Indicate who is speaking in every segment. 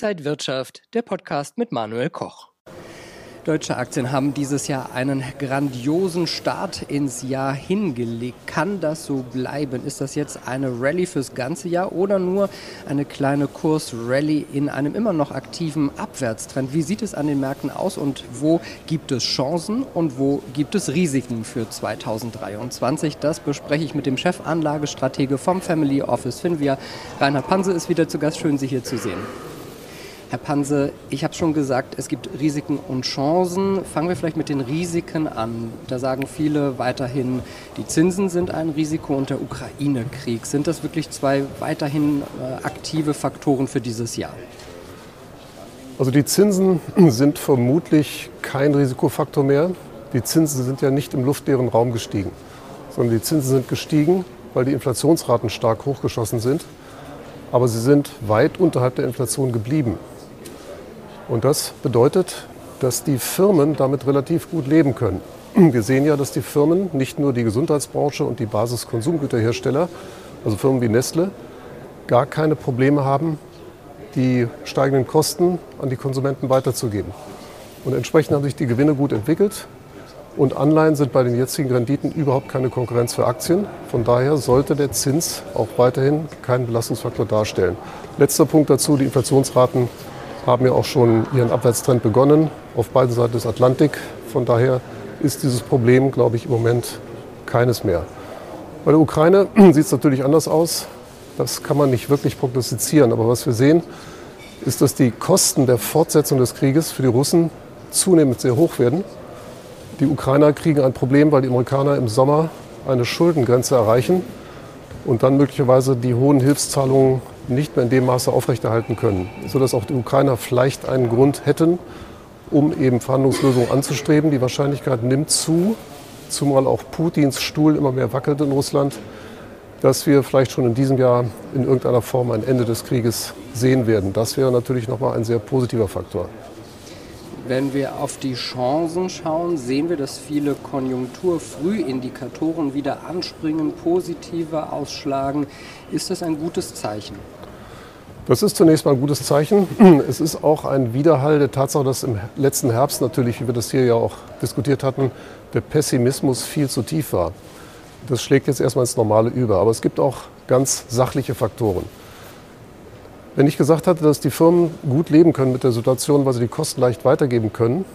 Speaker 1: Inside Wirtschaft, der Podcast mit Manuel Koch. Deutsche Aktien haben dieses Jahr einen grandiosen Start ins Jahr hingelegt. Kann das so bleiben? Ist das jetzt eine Rallye fürs ganze Jahr oder nur eine kleine Kursrallye in einem immer noch aktiven Abwärtstrend? Wie sieht es an den Märkten aus und wo gibt es Chancen und wo gibt es Risiken für 2023? Das bespreche ich mit dem Chefanlagestratege vom Family Office Finvia. Reinhard Panse ist wieder zu Gast. Schön, Sie hier zu sehen. Herr Panse, ich habe schon gesagt, es gibt Risiken und Chancen. Fangen wir vielleicht mit den Risiken an. Da sagen viele weiterhin, die Zinsen sind ein Risiko und der Ukraine-Krieg. Sind das wirklich zwei weiterhin äh, aktive Faktoren für dieses Jahr?
Speaker 2: Also die Zinsen sind vermutlich kein Risikofaktor mehr. Die Zinsen sind ja nicht im luftleeren Raum gestiegen, sondern die Zinsen sind gestiegen, weil die Inflationsraten stark hochgeschossen sind. Aber sie sind weit unterhalb der Inflation geblieben. Und das bedeutet, dass die Firmen damit relativ gut leben können. Wir sehen ja, dass die Firmen, nicht nur die Gesundheitsbranche und die Basiskonsumgüterhersteller, also Firmen wie Nestle, gar keine Probleme haben, die steigenden Kosten an die Konsumenten weiterzugeben. Und entsprechend haben sich die Gewinne gut entwickelt. Und Anleihen sind bei den jetzigen Renditen überhaupt keine Konkurrenz für Aktien. Von daher sollte der Zins auch weiterhin keinen Belastungsfaktor darstellen. Letzter Punkt dazu, die Inflationsraten haben ja auch schon ihren Abwärtstrend begonnen auf beiden Seiten des Atlantik. Von daher ist dieses Problem, glaube ich, im Moment keines mehr. Bei der Ukraine sieht es natürlich anders aus. Das kann man nicht wirklich prognostizieren. Aber was wir sehen, ist, dass die Kosten der Fortsetzung des Krieges für die Russen zunehmend sehr hoch werden. Die Ukrainer kriegen ein Problem, weil die Amerikaner im Sommer eine Schuldengrenze erreichen und dann möglicherweise die hohen Hilfszahlungen nicht mehr in dem Maße aufrechterhalten können, sodass auch die Ukrainer vielleicht einen Grund hätten, um eben Verhandlungslösungen anzustreben. Die Wahrscheinlichkeit nimmt zu, zumal auch Putins Stuhl immer mehr wackelt in Russland, dass wir vielleicht schon in diesem Jahr in irgendeiner Form ein Ende des Krieges sehen werden. Das wäre natürlich nochmal ein sehr positiver Faktor.
Speaker 1: Wenn wir auf die Chancen schauen, sehen wir, dass viele Konjunkturfrühindikatoren wieder anspringen, positiver ausschlagen. Ist das ein gutes Zeichen?
Speaker 2: Das ist zunächst mal ein gutes Zeichen. Es ist auch ein Widerhall der Tatsache, dass im letzten Herbst natürlich, wie wir das hier ja auch diskutiert hatten, der Pessimismus viel zu tief war. Das schlägt jetzt erstmal ins Normale über. Aber es gibt auch ganz sachliche Faktoren. Wenn ich gesagt hatte, dass die Firmen gut leben können mit der Situation, weil sie die Kosten leicht weitergeben können,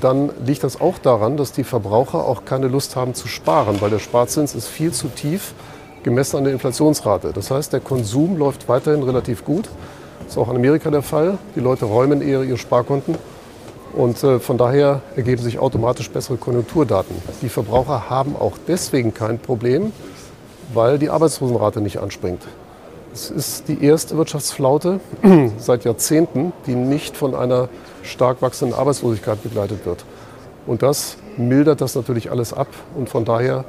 Speaker 2: dann liegt das auch daran, dass die Verbraucher auch keine Lust haben zu sparen, weil der Sparzins ist viel zu tief gemessen an der Inflationsrate. Das heißt, der Konsum läuft weiterhin relativ gut. Das ist auch in Amerika der Fall. Die Leute räumen eher ihre Sparkonten. Und äh, von daher ergeben sich automatisch bessere Konjunkturdaten. Die Verbraucher haben auch deswegen kein Problem, weil die Arbeitslosenrate nicht anspringt. Es ist die erste Wirtschaftsflaute seit Jahrzehnten, die nicht von einer stark wachsenden Arbeitslosigkeit begleitet wird. Und das mildert das natürlich alles ab. Und von daher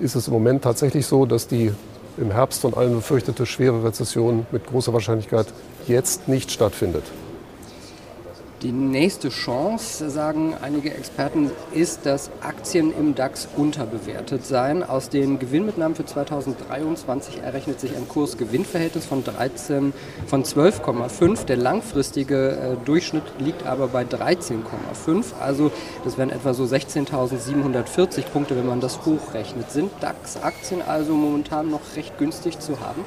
Speaker 2: ist es im Moment tatsächlich so, dass die im Herbst von allen befürchtete schwere Rezession mit großer Wahrscheinlichkeit jetzt nicht stattfindet.
Speaker 1: Die nächste Chance, sagen einige Experten, ist, dass Aktien im DAX unterbewertet seien. Aus den Gewinnmitnahmen für 2023 errechnet sich ein Kurs-Gewinn-Verhältnis von 13, von 12,5. Der langfristige äh, Durchschnitt liegt aber bei 13,5. Also das wären etwa so 16.740 Punkte, wenn man das hochrechnet. Sind DAX-Aktien also momentan noch recht günstig zu haben?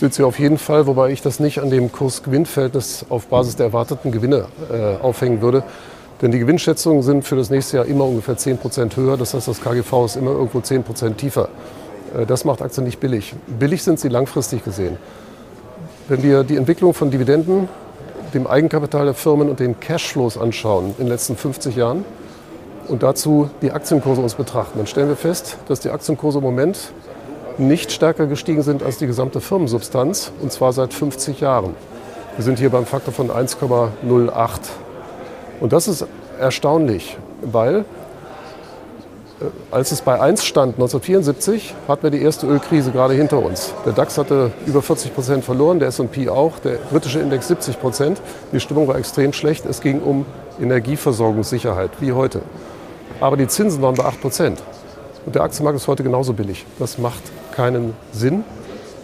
Speaker 2: Sind sie auf jeden Fall, wobei ich das nicht an dem Kurs-Gewinn-Verhältnis auf Basis der erwarteten Gewinne äh, aufhängen würde. Denn die Gewinnschätzungen sind für das nächste Jahr immer ungefähr 10 Prozent höher. Das heißt, das KGV ist immer irgendwo 10 Prozent tiefer. Äh, das macht Aktien nicht billig. Billig sind sie langfristig gesehen. Wenn wir die Entwicklung von Dividenden, dem Eigenkapital der Firmen und den Cashflows anschauen in den letzten 50 Jahren und dazu die Aktienkurse uns betrachten, dann stellen wir fest, dass die Aktienkurse im Moment nicht stärker gestiegen sind als die gesamte Firmensubstanz, und zwar seit 50 Jahren. Wir sind hier beim Faktor von 1,08. Und das ist erstaunlich, weil äh, als es bei 1 stand, 1974, hatten wir die erste Ölkrise gerade hinter uns. Der DAX hatte über 40 Prozent verloren, der S&P auch, der britische Index 70 Prozent. Die Stimmung war extrem schlecht. Es ging um Energieversorgungssicherheit, wie heute. Aber die Zinsen waren bei 8 Prozent. Und der Aktienmarkt ist heute genauso billig. Das macht keinen Sinn.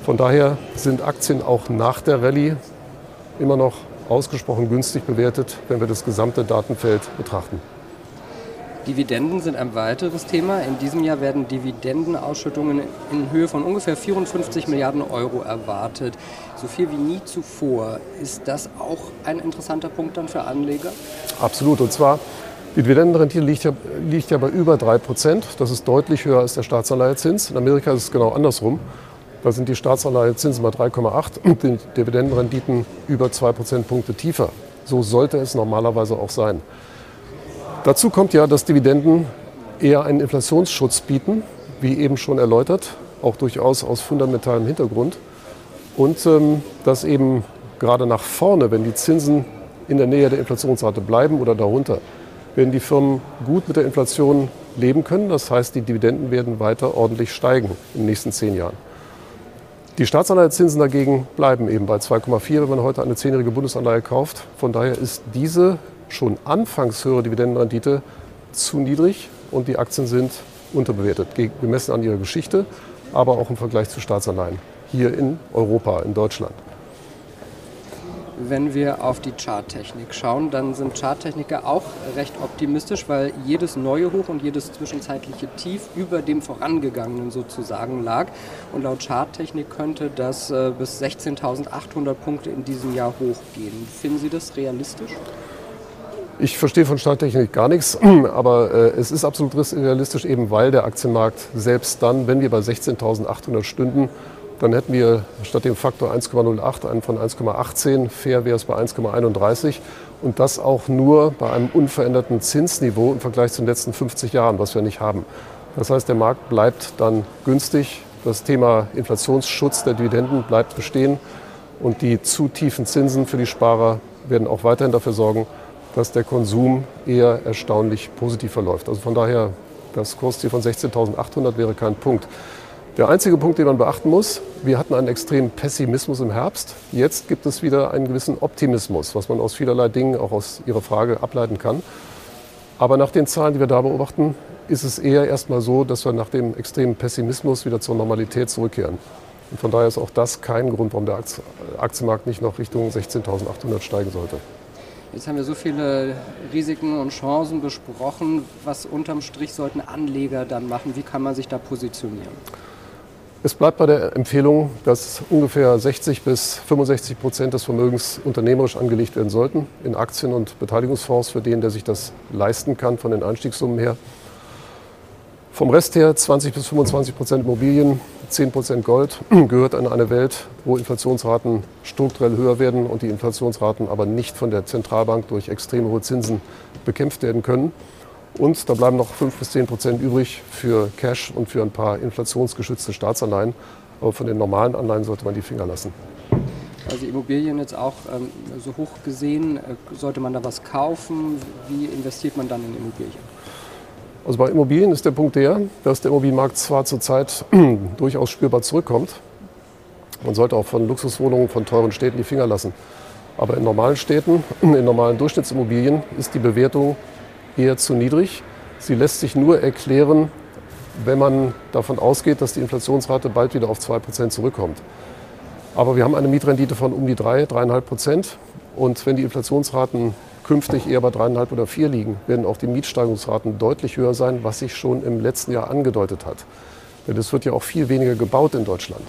Speaker 2: Von daher sind Aktien auch nach der Rallye immer noch ausgesprochen günstig bewertet, wenn wir das gesamte Datenfeld betrachten.
Speaker 1: Dividenden sind ein weiteres Thema. In diesem Jahr werden Dividendenausschüttungen in Höhe von ungefähr 54 Milliarden Euro erwartet. So viel wie nie zuvor. Ist das auch ein interessanter Punkt dann für Anleger?
Speaker 2: Absolut. Und zwar, die Dividendenrendite liegt ja, liegt ja bei über 3 Prozent. Das ist deutlich höher als der Staatsanleihezins. In Amerika ist es genau andersrum. Da sind die Staatsanleihezinsen bei 3,8 und die Dividendenrenditen über 2 Prozentpunkte tiefer. So sollte es normalerweise auch sein. Dazu kommt ja, dass Dividenden eher einen Inflationsschutz bieten, wie eben schon erläutert, auch durchaus aus fundamentalem Hintergrund. Und ähm, dass eben gerade nach vorne, wenn die Zinsen in der Nähe der Inflationsrate bleiben oder darunter, werden die Firmen gut mit der Inflation leben können. Das heißt, die Dividenden werden weiter ordentlich steigen in den nächsten zehn Jahren. Die Staatsanleihezinsen dagegen bleiben eben bei 2,4, wenn man heute eine zehnjährige Bundesanleihe kauft. Von daher ist diese schon anfangs höhere Dividendenrendite zu niedrig und die Aktien sind unterbewertet, gemessen an ihrer Geschichte, aber auch im Vergleich zu Staatsanleihen hier in Europa, in Deutschland.
Speaker 1: Wenn wir auf die Charttechnik schauen, dann sind Charttechniker auch recht optimistisch, weil jedes neue Hoch und jedes zwischenzeitliche Tief über dem vorangegangenen sozusagen lag. Und laut Charttechnik könnte das äh, bis 16.800 Punkte in diesem Jahr hochgehen. Finden Sie das realistisch?
Speaker 2: Ich verstehe von Starttechnik gar nichts, aber äh, es ist absolut realistisch, eben weil der Aktienmarkt selbst dann, wenn wir bei 16.800 stünden, dann hätten wir statt dem Faktor 1,08 einen von 1,18, fair wäre es bei 1,31 und das auch nur bei einem unveränderten Zinsniveau im Vergleich zu den letzten 50 Jahren, was wir nicht haben. Das heißt, der Markt bleibt dann günstig, das Thema Inflationsschutz der Dividenden bleibt bestehen und die zu tiefen Zinsen für die Sparer werden auch weiterhin dafür sorgen, dass der Konsum eher erstaunlich positiv verläuft. Also von daher, das Kursziel von 16.800 wäre kein Punkt. Der einzige Punkt, den man beachten muss, wir hatten einen extremen Pessimismus im Herbst. Jetzt gibt es wieder einen gewissen Optimismus, was man aus vielerlei Dingen, auch aus Ihrer Frage, ableiten kann. Aber nach den Zahlen, die wir da beobachten, ist es eher erstmal so, dass wir nach dem extremen Pessimismus wieder zur Normalität zurückkehren. Und von daher ist auch das kein Grund, warum der Aktienmarkt nicht noch Richtung 16.800 steigen sollte.
Speaker 1: Jetzt haben wir so viele Risiken und Chancen besprochen. Was unterm Strich sollten Anleger dann machen? Wie kann man sich da positionieren?
Speaker 2: Es bleibt bei der Empfehlung, dass ungefähr 60 bis 65 Prozent des Vermögens unternehmerisch angelegt werden sollten in Aktien und Beteiligungsfonds für den, der sich das leisten kann von den Einstiegssummen her. Vom Rest her 20 bis 25 Prozent Immobilien, 10 Prozent Gold gehört in eine Welt, wo Inflationsraten strukturell höher werden und die Inflationsraten aber nicht von der Zentralbank durch extrem hohe Zinsen bekämpft werden können. Und da bleiben noch 5 bis 10 Prozent übrig für Cash und für ein paar inflationsgeschützte Staatsanleihen. Aber von den normalen Anleihen sollte man die Finger lassen.
Speaker 1: Also Immobilien jetzt auch ähm, so hoch gesehen, äh, sollte man da was kaufen? Wie investiert man dann in Immobilien?
Speaker 2: Also bei Immobilien ist der Punkt der, dass der Immobilienmarkt zwar zurzeit durchaus spürbar zurückkommt. Man sollte auch von Luxuswohnungen von teuren Städten die Finger lassen. Aber in normalen Städten, in normalen Durchschnittsimmobilien ist die Bewertung eher zu niedrig. Sie lässt sich nur erklären, wenn man davon ausgeht, dass die Inflationsrate bald wieder auf 2% zurückkommt. Aber wir haben eine Mietrendite von um die 3, 3,5 Prozent. Und wenn die Inflationsraten künftig eher bei dreieinhalb oder vier liegen, werden auch die Mietsteigerungsraten deutlich höher sein, was sich schon im letzten Jahr angedeutet hat. Denn es wird ja auch viel weniger gebaut in Deutschland.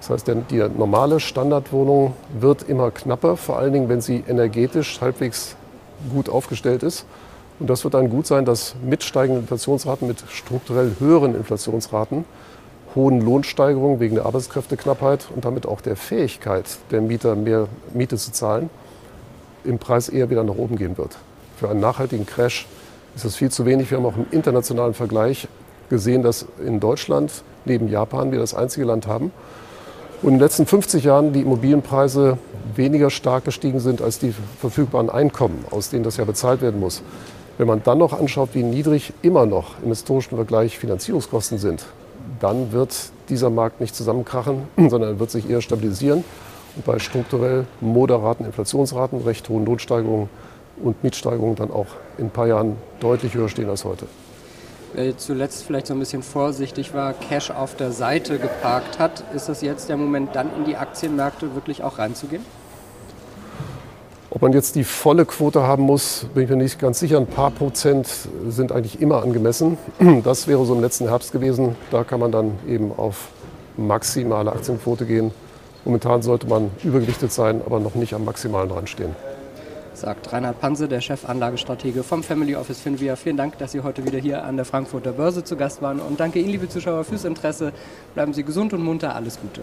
Speaker 2: Das heißt, die normale Standardwohnung wird immer knapper, vor allen Dingen, wenn sie energetisch halbwegs gut aufgestellt ist. Und das wird dann gut sein, dass mit steigenden Inflationsraten, mit strukturell höheren Inflationsraten, hohen Lohnsteigerungen wegen der Arbeitskräfteknappheit und damit auch der Fähigkeit der Mieter, mehr Miete zu zahlen, im Preis eher wieder nach oben gehen wird. Für einen nachhaltigen Crash ist das viel zu wenig. Wir haben auch im internationalen Vergleich gesehen, dass in Deutschland neben Japan wir das einzige Land haben, wo in den letzten 50 Jahren die Immobilienpreise weniger stark gestiegen sind als die verfügbaren Einkommen, aus denen das ja bezahlt werden muss. Wenn man dann noch anschaut, wie niedrig immer noch im historischen Vergleich Finanzierungskosten sind, dann wird dieser Markt nicht zusammenkrachen, sondern wird sich eher stabilisieren bei strukturell moderaten Inflationsraten, recht hohen Notsteigerungen und Mietsteigerungen dann auch in ein paar Jahren deutlich höher stehen als heute.
Speaker 1: Wer zuletzt vielleicht so ein bisschen vorsichtig war, Cash auf der Seite geparkt hat, ist das jetzt der Moment, dann in die Aktienmärkte wirklich auch reinzugehen?
Speaker 2: Man jetzt die volle Quote haben muss, bin ich mir nicht ganz sicher. Ein paar Prozent sind eigentlich immer angemessen. Das wäre so im letzten Herbst gewesen. Da kann man dann eben auf maximale Aktienquote gehen. Momentan sollte man übergewichtet sein, aber noch nicht am maximalen dran stehen.
Speaker 1: Sagt Reinhard Panse, der Chefanlagestratege vom Family Office Finvia. Vielen Dank, dass Sie heute wieder hier an der Frankfurter Börse zu Gast waren. Und danke Ihnen, liebe Zuschauer, fürs Interesse. Bleiben Sie gesund und munter. Alles Gute.